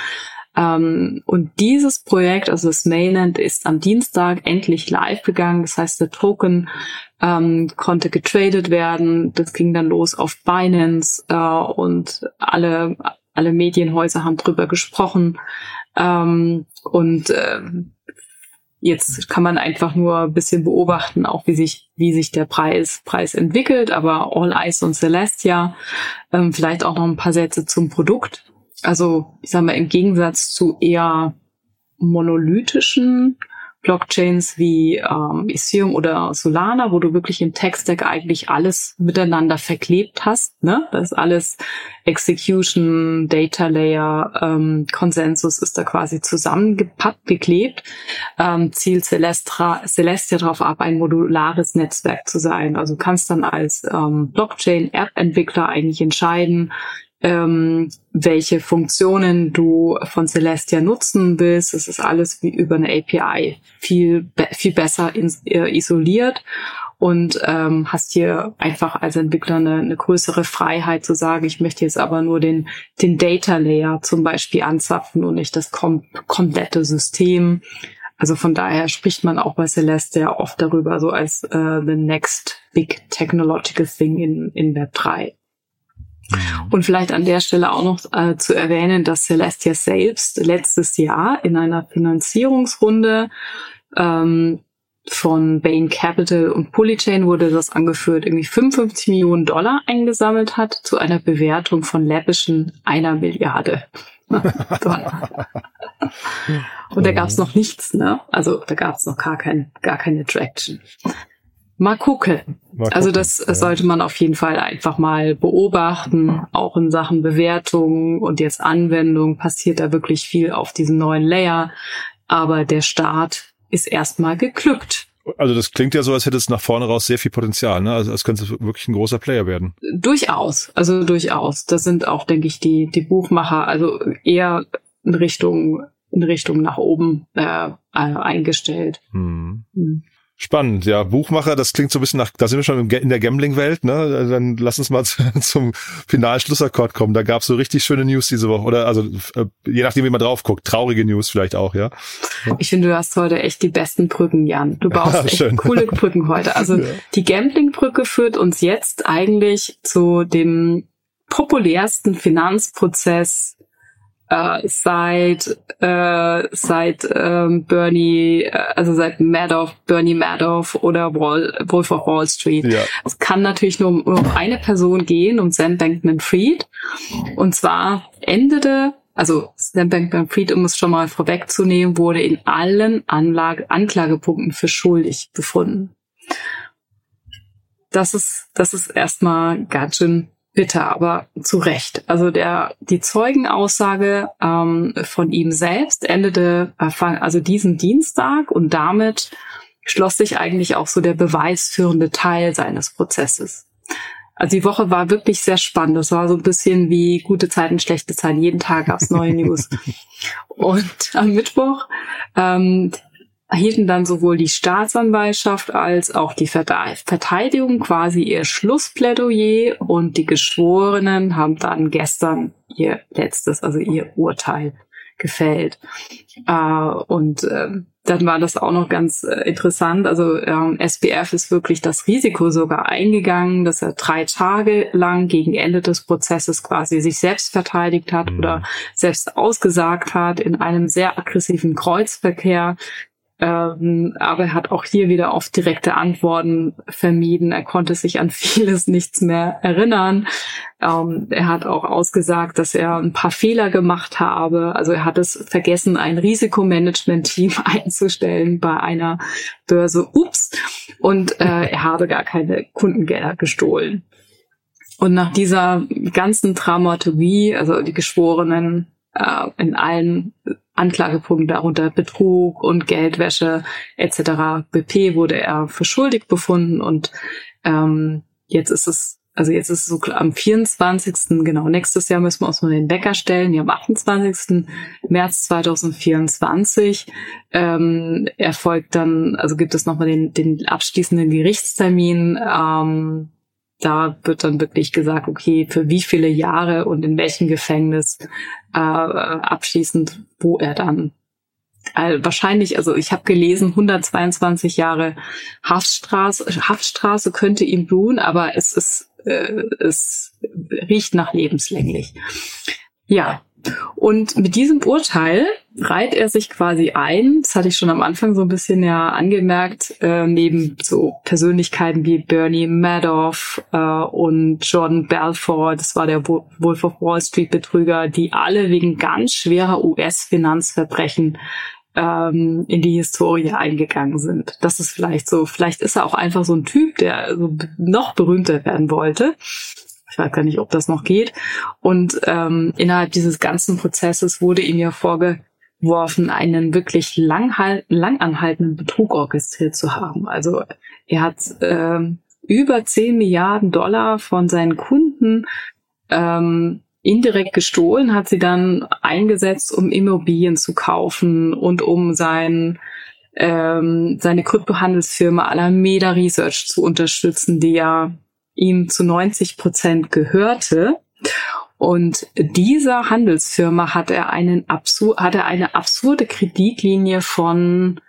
Ähm, und dieses Projekt, also das Mainland, ist am Dienstag endlich live gegangen. Das heißt, der Token ähm, konnte getradet werden. Das ging dann los auf Binance äh, und alle alle Medienhäuser haben drüber gesprochen. Ähm, und äh, jetzt kann man einfach nur ein bisschen beobachten, auch wie sich, wie sich der Preis, Preis entwickelt. Aber All Eyes und Celestia, ähm, vielleicht auch noch ein paar Sätze zum Produkt. Also, ich sag mal, im Gegensatz zu eher monolithischen Blockchains wie ähm, Ethereum oder Solana, wo du wirklich im Tech-Stack eigentlich alles miteinander verklebt hast. Ne? Das ist alles Execution, Data Layer, ähm, Konsensus ist da quasi zusammengepackt, geklebt. Ähm, zielt Celestra, Celestia darauf ab, ein modulares Netzwerk zu sein. Also kannst dann als ähm, Blockchain-App-Entwickler eigentlich entscheiden, ähm, welche Funktionen du von Celestia nutzen willst. Es ist alles wie über eine API viel, viel besser äh, isoliert und ähm, hast hier einfach als Entwickler eine, eine größere Freiheit zu sagen, ich möchte jetzt aber nur den, den Data Layer zum Beispiel anzapfen und nicht das kom komplette System. Also von daher spricht man auch bei Celestia oft darüber so als äh, the next big technological thing in, in Web 3. Mhm. Und vielleicht an der Stelle auch noch äh, zu erwähnen, dass Celestia selbst letztes Jahr in einer Finanzierungsrunde ähm, von Bain Capital und Polychain wurde das angeführt, irgendwie 55 Millionen Dollar eingesammelt hat zu einer Bewertung von läppischen einer Milliarde. <laughs> Dollar. und da gab es noch nichts, ne? Also da gab es noch gar kein, gar keine Traction. Mal gucken. Mal also gucken. Also das ja. sollte man auf jeden Fall einfach mal beobachten. Auch in Sachen Bewertung und jetzt Anwendung passiert da wirklich viel auf diesem neuen Layer. Aber der Start ist erstmal geglückt. Also das klingt ja so, als hätte es nach vorne raus sehr viel Potenzial, ne? Also als könnte es wirklich ein großer Player werden. Durchaus, also durchaus. Das sind auch, denke ich, die, die Buchmacher, also eher in Richtung, in Richtung nach oben äh, eingestellt. Hm. Hm. Spannend, ja. Buchmacher, das klingt so ein bisschen nach, da sind wir schon in der Gambling-Welt, ne? Dann lass uns mal <laughs> zum finalen Schlussakkord kommen. Da gab es so richtig schöne News diese Woche. Oder also äh, je nachdem, wie man drauf guckt, traurige News vielleicht auch, ja. Ich finde, du hast heute echt die besten Brücken, Jan. Du <laughs> baust ja, echt schön. coole Brücken heute. Also <laughs> ja. die Gambling-Brücke führt uns jetzt eigentlich zu dem populärsten Finanzprozess äh, seit äh, seit ähm, Bernie, äh, also seit Madoff, Bernie Madoff oder Wall, Wolf of Wall Street. Ja. Es kann natürlich nur um, um eine Person gehen, um Sam Bankman-Fried. Und zwar endete also Sam Bankman-Fried, um es schon mal vorwegzunehmen, wurde in allen Anlage, Anklagepunkten für schuldig befunden. Das ist, das ist erstmal ganz schön bitter, aber zu Recht. Also der die Zeugenaussage ähm, von ihm selbst endete äh, also diesen Dienstag und damit schloss sich eigentlich auch so der beweisführende Teil seines Prozesses. Also die Woche war wirklich sehr spannend. Das war so ein bisschen wie gute Zeiten, schlechte Zeiten. Jeden Tag gab's neue News. <laughs> Und am Mittwoch ähm, erhielten dann sowohl die Staatsanwaltschaft als auch die Verteidigung quasi ihr Schlussplädoyer und die Geschworenen haben dann gestern ihr letztes, also ihr Urteil gefällt. Äh, und äh, dann war das auch noch ganz äh, interessant. Also ähm, SBF ist wirklich das Risiko sogar eingegangen, dass er drei Tage lang gegen Ende des Prozesses quasi sich selbst verteidigt hat mhm. oder selbst ausgesagt hat in einem sehr aggressiven Kreuzverkehr ähm, aber er hat auch hier wieder auf direkte Antworten vermieden. Er konnte sich an <laughs> vieles nichts mehr erinnern. Ähm, er hat auch ausgesagt, dass er ein paar Fehler gemacht habe. Also er hat es vergessen, ein Risikomanagement-Team <laughs> einzustellen bei einer Börse. Ups. Und äh, er habe gar keine Kundengelder gestohlen. Und nach dieser ganzen Dramaturgie, also die Geschworenen äh, in allen Anklagepunkten, darunter Betrug und Geldwäsche etc. BP wurde er für schuldig befunden und ähm, jetzt ist es also jetzt ist es so am 24. genau nächstes Jahr müssen wir uns mal den Wecker stellen, ja am 28. März 2024 ähm, erfolgt dann also gibt es nochmal den den abschließenden Gerichtstermin ähm, da wird dann wirklich gesagt, okay, für wie viele Jahre und in welchem Gefängnis äh, abschließend, wo er dann äh, wahrscheinlich, also ich habe gelesen, 122 Jahre Haftstraße, Haftstraße könnte ihm blühen, aber es ist, äh, es riecht nach lebenslänglich. Ja, und mit diesem Urteil reiht er sich quasi ein, das hatte ich schon am Anfang so ein bisschen ja angemerkt, äh, neben so Persönlichkeiten wie Bernie Madoff äh, und John Balfour, das war der Wolf of Wall Street Betrüger, die alle wegen ganz schwerer US-Finanzverbrechen ähm, in die Historie eingegangen sind. Das ist vielleicht so, vielleicht ist er auch einfach so ein Typ, der so noch berühmter werden wollte. Ich weiß gar nicht, ob das noch geht. Und ähm, innerhalb dieses ganzen Prozesses wurde ihm ja vorgeworfen, einen wirklich langanhaltenden Betrug orchestriert zu haben. Also er hat ähm, über 10 Milliarden Dollar von seinen Kunden ähm, indirekt gestohlen, hat sie dann eingesetzt, um Immobilien zu kaufen und um sein, ähm, seine Kryptohandelsfirma Alameda Research zu unterstützen, die ja ihm zu 90 Prozent gehörte. Und dieser Handelsfirma hat er einen absur hat er eine absurde Kreditlinie von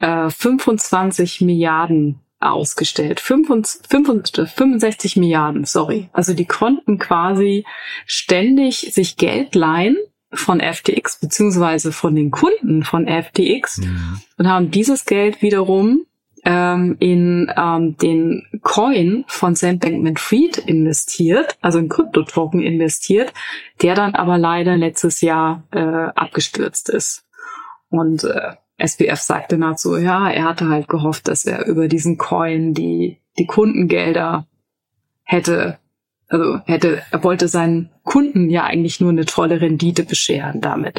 äh, 25 Milliarden ausgestellt. 65, 65 Milliarden, sorry. Also die konnten quasi ständig sich Geld leihen von FTX beziehungsweise von den Kunden von FTX mhm. und haben dieses Geld wiederum ähm, in ähm, den Coin von Sam Bankman-Fried investiert, also in Kryptotoken investiert, der dann aber leider letztes Jahr äh, abgestürzt ist. Und äh, SBF sagte dazu, ja, er hatte halt gehofft, dass er über diesen Coin die, die Kundengelder hätte also hätte, er wollte seinen Kunden ja eigentlich nur eine tolle Rendite bescheren damit.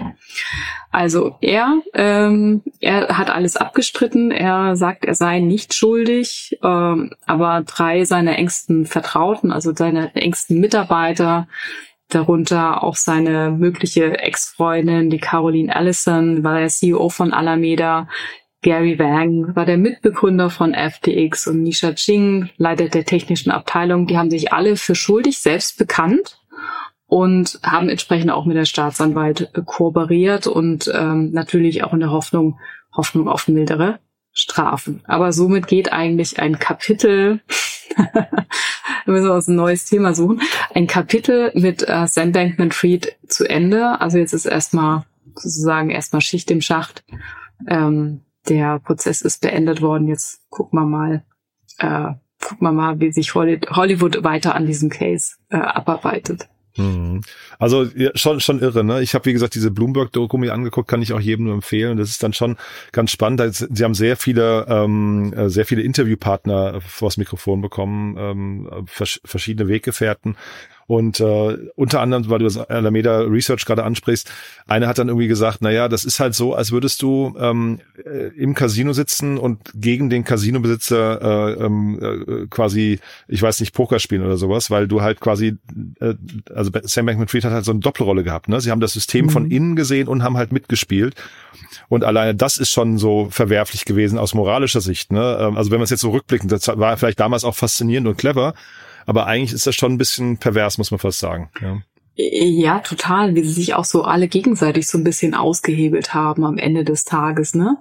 Also er, ähm, er hat alles abgestritten. Er sagt, er sei nicht schuldig, ähm, aber drei seiner engsten Vertrauten, also seine engsten Mitarbeiter, darunter auch seine mögliche Ex-Freundin, die Caroline Allison, war der CEO von Alameda, Gary Wang war der Mitbegründer von FTX und Nisha Ching, Leiter der technischen Abteilung. Die haben sich alle für schuldig selbst bekannt und haben entsprechend auch mit der Staatsanwalt kooperiert und ähm, natürlich auch in der Hoffnung, Hoffnung auf mildere Strafen. Aber somit geht eigentlich ein Kapitel, <laughs> müssen wir uns ein neues Thema suchen, ein Kapitel mit äh, Sam Bankman-Fried zu Ende. Also jetzt ist erstmal sozusagen erstmal Schicht im Schacht. Ähm, der Prozess ist beendet worden. Jetzt gucken wir mal, äh, gucken wir mal, wie sich Hollywood weiter an diesem Case äh, abarbeitet. Mhm. Also ja, schon schon irre, ne? Ich habe wie gesagt diese Bloomberg-Doku mir angeguckt, kann ich auch jedem nur empfehlen. Das ist dann schon ganz spannend. Sie haben sehr viele ähm, äh, sehr viele Interviewpartner vors Mikrofon bekommen, ähm, vers verschiedene Weggefährten. Und äh, unter anderem, weil du das Alameda Research gerade ansprichst, eine hat dann irgendwie gesagt, na ja, das ist halt so, als würdest du ähm, äh, im Casino sitzen und gegen den Casinobesitzer äh, ähm, äh, quasi, ich weiß nicht, Poker spielen oder sowas, weil du halt quasi, äh, also Sam Bankman-Fried hat halt so eine Doppelrolle gehabt. Ne? Sie haben das System mhm. von innen gesehen und haben halt mitgespielt. Und alleine das ist schon so verwerflich gewesen aus moralischer Sicht. Ne? Ähm, also wenn man es jetzt so rückblickend, das war vielleicht damals auch faszinierend und clever, aber eigentlich ist das schon ein bisschen pervers, muss man fast sagen. Ja. Ja, total, wie sie sich auch so alle gegenseitig so ein bisschen ausgehebelt haben am Ende des Tages, ne?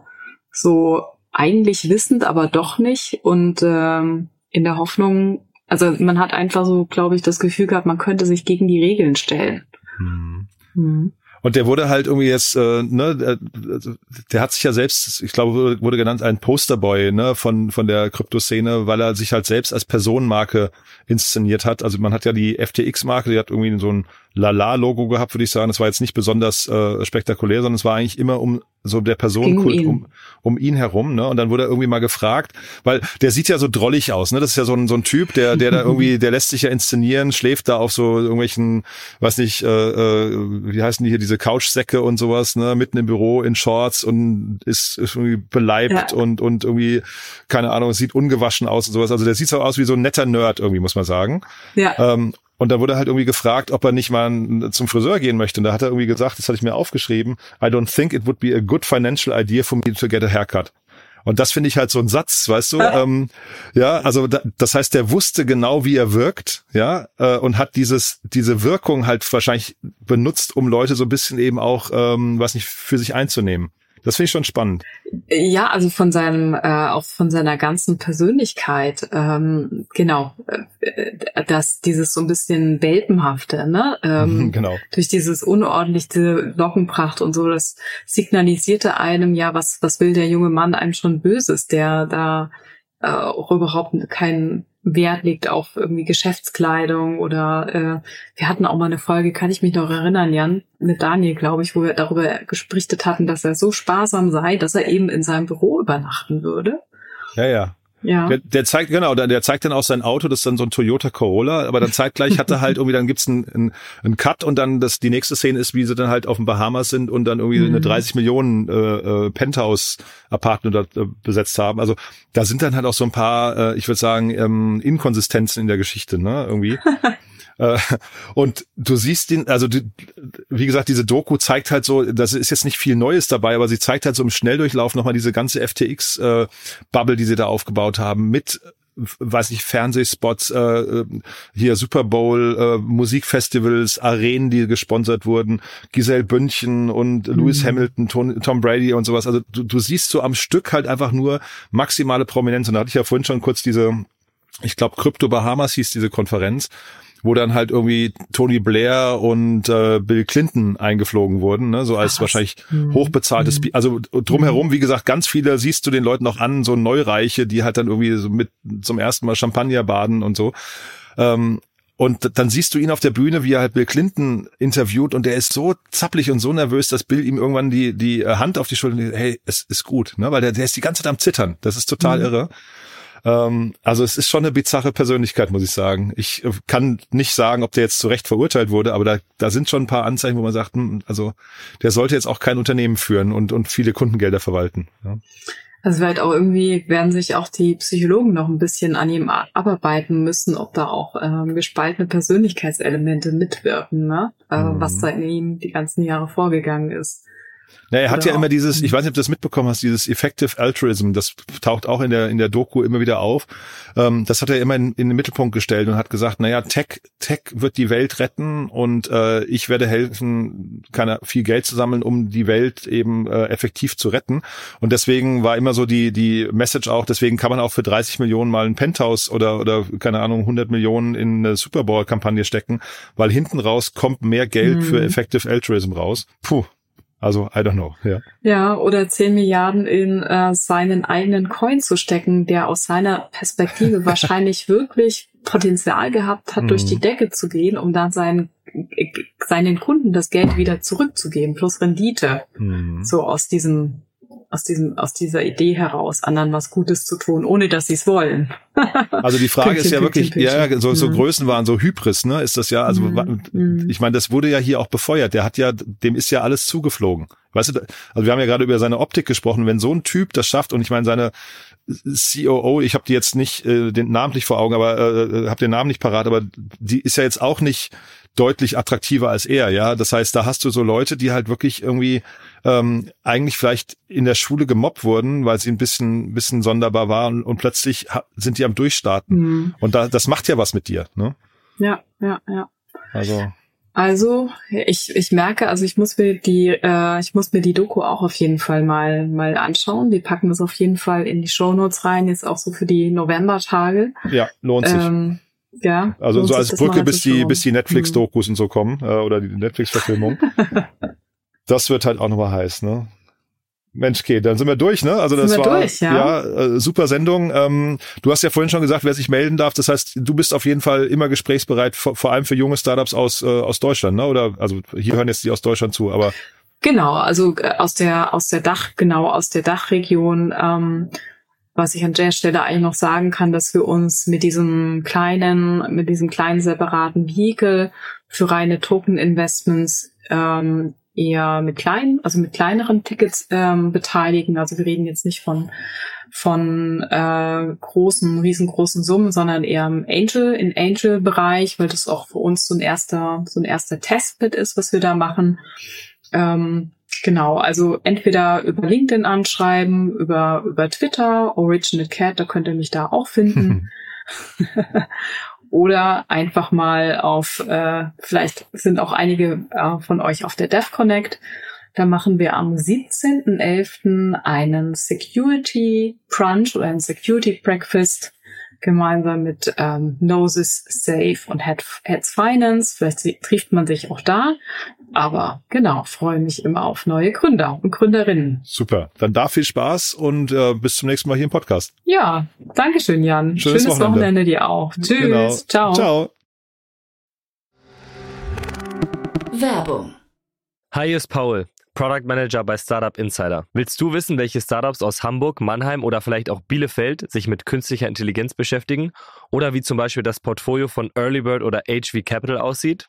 So eigentlich wissend, aber doch nicht und ähm, in der Hoffnung, also man hat einfach so, glaube ich, das Gefühl gehabt, man könnte sich gegen die Regeln stellen. Hm. Mhm. Und der wurde halt irgendwie jetzt, äh, ne, der, also, der hat sich ja selbst, ich glaube, wurde genannt ein Posterboy, ne, von von der Kryptoszene, weil er sich halt selbst als Personenmarke inszeniert hat. Also man hat ja die FTX-Marke, die hat irgendwie so ein Lala-Logo gehabt, würde ich sagen. Das war jetzt nicht besonders äh, spektakulär, sondern es war eigentlich immer um so der Personenkult um, um ihn herum, ne? Und dann wurde er irgendwie mal gefragt, weil der sieht ja so drollig aus, ne? Das ist ja so ein, so ein Typ, der, der da <laughs> irgendwie, der lässt sich ja inszenieren, schläft da auf so irgendwelchen, weiß nicht, äh, äh, wie heißen die hier, diese Couchsäcke und sowas, ne? Mitten im Büro in Shorts und ist, ist irgendwie beleibt ja. und, und irgendwie, keine Ahnung, sieht ungewaschen aus und sowas. Also der sieht so aus wie so ein netter Nerd irgendwie, muss man sagen. Ja. Ähm, und da wurde halt irgendwie gefragt, ob er nicht mal zum Friseur gehen möchte. Und da hat er irgendwie gesagt, das hatte ich mir aufgeschrieben, I don't think it would be a good financial idea for me to get a haircut. Und das finde ich halt so ein Satz, weißt du? <laughs> ähm, ja, also da, das heißt, der wusste genau, wie er wirkt, ja, äh, und hat dieses diese Wirkung halt wahrscheinlich benutzt, um Leute so ein bisschen eben auch, ähm, was nicht, für sich einzunehmen. Das finde ich schon spannend. Ja, also von seinem, äh, auch von seiner ganzen Persönlichkeit, ähm, genau, äh, dass dieses so ein bisschen Welpenhafte, ne? Ähm, <laughs> genau. Durch dieses unordentliche Lockenpracht und so, das signalisierte einem ja, was, was will der junge Mann einem schon Böses, der da äh, auch überhaupt keinen Wert legt auf irgendwie Geschäftskleidung oder äh, wir hatten auch mal eine Folge, kann ich mich noch erinnern, Jan, mit Daniel, glaube ich, wo wir darüber gesprichtet hatten, dass er so sparsam sei, dass er eben in seinem Büro übernachten würde. Ja, ja. Ja. Der, der zeigt, genau, der, der zeigt dann auch sein Auto, das ist dann so ein Toyota Corolla, aber dann zeitgleich hat er halt <laughs> irgendwie, dann gibt's einen, einen, einen Cut und dann das, die nächste Szene ist, wie sie dann halt auf den Bahamas sind und dann irgendwie mhm. eine 30 Millionen äh, äh, Penthouse-Apartment äh, besetzt haben. Also da sind dann halt auch so ein paar, äh, ich würde sagen, ähm, Inkonsistenzen in der Geschichte, ne, irgendwie. <laughs> Äh, und du siehst den, also du, wie gesagt, diese Doku zeigt halt so, das ist jetzt nicht viel Neues dabei, aber sie zeigt halt so im Schnelldurchlauf nochmal diese ganze FTX-Bubble, äh, die sie da aufgebaut haben, mit weiß ich, Fernsehspots, äh, hier Super Bowl, äh, Musikfestivals, Arenen, die gesponsert wurden, Giselle Bündchen und mhm. Lewis Hamilton, Tom, Tom, Brady und sowas. Also du, du siehst so am Stück halt einfach nur maximale Prominenz. Und da hatte ich ja vorhin schon kurz diese, ich glaube, Crypto Bahamas hieß diese Konferenz wo dann halt irgendwie Tony Blair und äh, Bill Clinton eingeflogen wurden, ne? so als Ach, wahrscheinlich mh. hochbezahltes, mhm. also drumherum, wie gesagt, ganz viele siehst du den Leuten auch an, so Neureiche, die halt dann irgendwie so mit zum ersten Mal Champagner baden und so. Ähm, und dann siehst du ihn auf der Bühne, wie er halt Bill Clinton interviewt und der ist so zappelig und so nervös, dass Bill ihm irgendwann die, die Hand auf die Schulter, hey, es ist gut, ne? Weil der, der ist die ganze Zeit am Zittern. Das ist total mhm. irre. Ähm, also es ist schon eine bizarre Persönlichkeit, muss ich sagen. Ich äh, kann nicht sagen, ob der jetzt zu Recht verurteilt wurde, aber da, da sind schon ein paar Anzeichen, wo man sagt, hm, also der sollte jetzt auch kein Unternehmen führen und, und viele Kundengelder verwalten. Ja. Also vielleicht auch irgendwie werden sich auch die Psychologen noch ein bisschen an ihm abarbeiten müssen, ob da auch ähm, gespaltene Persönlichkeitselemente mitwirken, ne? Äh, mhm. was da in ihm die ganzen Jahre vorgegangen ist. Na, er hat ja immer dieses, ich weiß nicht, ob du das mitbekommen hast, dieses Effective Altruism, das taucht auch in der, in der Doku immer wieder auf. Ähm, das hat er immer in, in den Mittelpunkt gestellt und hat gesagt, naja, Tech, Tech wird die Welt retten und äh, ich werde helfen, keine, viel Geld zu sammeln, um die Welt eben äh, effektiv zu retten. Und deswegen war immer so die, die Message auch, deswegen kann man auch für 30 Millionen mal ein Penthouse oder, oder keine Ahnung, 100 Millionen in eine Super Bowl-Kampagne stecken, weil hinten raus kommt mehr Geld mhm. für Effective Altruism raus. Puh, also, I don't know, ja. Ja, oder 10 Milliarden in äh, seinen eigenen Coin zu stecken, der aus seiner Perspektive <laughs> wahrscheinlich wirklich Potenzial gehabt hat, mhm. durch die Decke zu gehen, um dann seinen, seinen Kunden das Geld wieder zurückzugeben, plus Rendite. Mhm. So aus diesem aus diesem, aus dieser Idee heraus, anderen was Gutes zu tun, ohne dass sie es wollen. <laughs> also die Frage ist ja wirklich, ja, so, so mhm. Größen waren so Hybris, ne? Ist das ja, also mhm. mhm. ich meine, das wurde ja hier auch befeuert. Der hat ja, dem ist ja alles zugeflogen. Weißt du, also wir haben ja gerade über seine Optik gesprochen. Wenn so ein Typ das schafft, und ich meine, seine COO, ich habe die jetzt nicht äh, den namentlich vor Augen, aber äh habe den Namen nicht parat, aber die ist ja jetzt auch nicht deutlich attraktiver als er, ja. Das heißt, da hast du so Leute, die halt wirklich irgendwie ähm, eigentlich vielleicht in der Schule gemobbt wurden, weil sie ein bisschen, bisschen sonderbar waren und plötzlich sind die am Durchstarten. Mhm. Und da, das macht ja was mit dir, ne? Ja, ja, ja. Also. Also ich, ich merke, also ich muss mir die äh, ich muss mir die Doku auch auf jeden Fall mal mal anschauen. Wir packen das auf jeden Fall in die Show Notes rein, jetzt auch so für die Novembertage. Ja, lohnt sich. Ähm, ja. Also so als Brücke bis die bis die Netflix Dokus mhm. und so kommen äh, oder die Netflix Verfilmung. <laughs> das wird halt auch nochmal heiß, ne? Mensch, okay, dann sind wir durch, ne? Also das sind war durch, ja, ja äh, super Sendung. Ähm, du hast ja vorhin schon gesagt, wer sich melden darf. Das heißt, du bist auf jeden Fall immer gesprächsbereit, vor, vor allem für junge Startups aus äh, aus Deutschland, ne? Oder also hier hören jetzt die aus Deutschland zu, aber genau, also äh, aus der aus der Dach genau aus der Dachregion. Ähm, was ich an der Stelle eigentlich noch sagen kann, dass wir uns mit diesem kleinen mit diesem kleinen separaten Vehikel für reine Token Investments ähm, eher mit kleinen, also mit kleineren Tickets ähm, beteiligen. Also wir reden jetzt nicht von von äh, großen, riesengroßen Summen, sondern eher im Angel, in Angel-Bereich, weil das auch für uns so ein erster, so ein erster Testbit ist, was wir da machen. Ähm, genau, also entweder über LinkedIn anschreiben, über, über Twitter, Original Cat, da könnt ihr mich da auch finden. <laughs> <laughs> oder einfach mal auf, äh, vielleicht sind auch einige äh, von euch auf der DevConnect. Da machen wir am 17.11. einen Security Brunch oder einen Security Breakfast gemeinsam mit ähm, Noses Safe und Heads Finance. Vielleicht trifft man sich auch da. Aber genau, freue mich immer auf neue Gründer und Gründerinnen. Super. Dann da viel Spaß und äh, bis zum nächsten Mal hier im Podcast. Ja, danke schön, Jan. Schönes, Schönes Wochenende. Wochenende dir auch. Tschüss. Genau. Ciao. Ciao. Werbung. Hi, hier ist Paul, Product Manager bei Startup Insider. Willst du wissen, welche Startups aus Hamburg, Mannheim oder vielleicht auch Bielefeld sich mit künstlicher Intelligenz beschäftigen? Oder wie zum Beispiel das Portfolio von Earlybird oder HV Capital aussieht?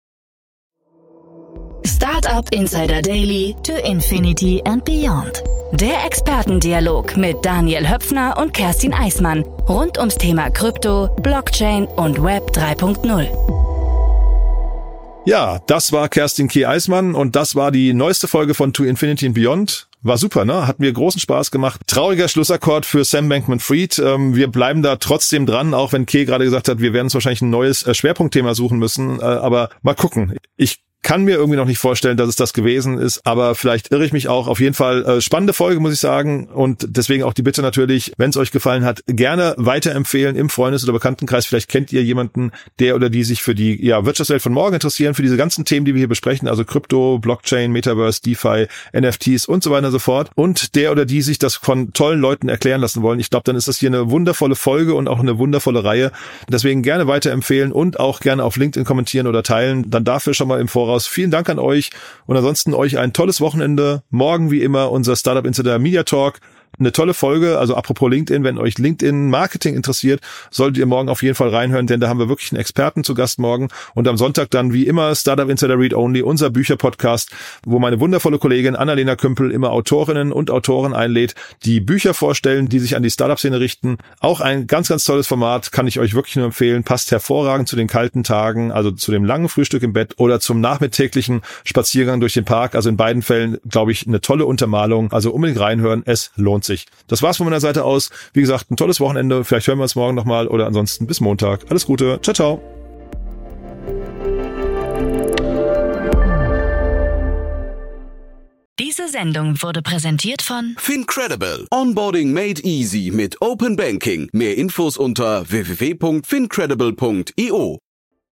Startup Insider Daily to Infinity and Beyond. Der Expertendialog mit Daniel Höpfner und Kerstin Eismann rund ums Thema Krypto, Blockchain und Web 3.0. Ja, das war Kerstin K. Eismann und das war die neueste Folge von To Infinity and Beyond. War super, ne? Hat mir großen Spaß gemacht. Trauriger Schlussakkord für Sam Bankman-Fried. Ähm, wir bleiben da trotzdem dran, auch wenn Kay gerade gesagt hat, wir werden uns wahrscheinlich ein neues äh, Schwerpunktthema suchen müssen. Äh, aber mal gucken. Ich kann mir irgendwie noch nicht vorstellen, dass es das gewesen ist, aber vielleicht irre ich mich auch. Auf jeden Fall äh, spannende Folge, muss ich sagen. Und deswegen auch die Bitte natürlich, wenn es euch gefallen hat, gerne weiterempfehlen im Freundes- oder Bekanntenkreis. Vielleicht kennt ihr jemanden, der oder die sich für die ja, Wirtschaftswelt von morgen interessieren, für diese ganzen Themen, die wir hier besprechen, also Krypto, Blockchain, Metaverse, DeFi, NFTs und so weiter und so fort. Und der oder die sich das von tollen Leuten erklären lassen wollen. Ich glaube, dann ist das hier eine wundervolle Folge und auch eine wundervolle Reihe. Deswegen gerne weiterempfehlen und auch gerne auf LinkedIn kommentieren oder teilen. Dann dafür schon mal im Voraus Vielen Dank an euch. Und ansonsten euch ein tolles Wochenende. Morgen wie immer unser Startup Insider Media Talk eine tolle Folge. Also apropos LinkedIn, wenn euch LinkedIn Marketing interessiert, solltet ihr morgen auf jeden Fall reinhören, denn da haben wir wirklich einen Experten zu Gast morgen. Und am Sonntag dann wie immer Startup Insider Read Only, unser Bücherpodcast, wo meine wundervolle Kollegin Annalena Kümpel immer Autorinnen und Autoren einlädt, die Bücher vorstellen, die sich an die Startup-Szene richten. Auch ein ganz, ganz tolles Format, kann ich euch wirklich nur empfehlen. Passt hervorragend zu den kalten Tagen, also zu dem langen Frühstück im Bett oder zum nachmittäglichen Spaziergang durch den Park. Also in beiden Fällen, glaube ich, eine tolle Untermalung. Also unbedingt reinhören, es lohnt sich. Das war's von meiner Seite aus. Wie gesagt, ein tolles Wochenende. Vielleicht hören wir uns morgen nochmal oder ansonsten bis Montag. Alles Gute. Ciao, ciao. Diese Sendung wurde präsentiert von Fincredible. Onboarding made easy mit Open Banking. Mehr Infos unter www.fincredible.io.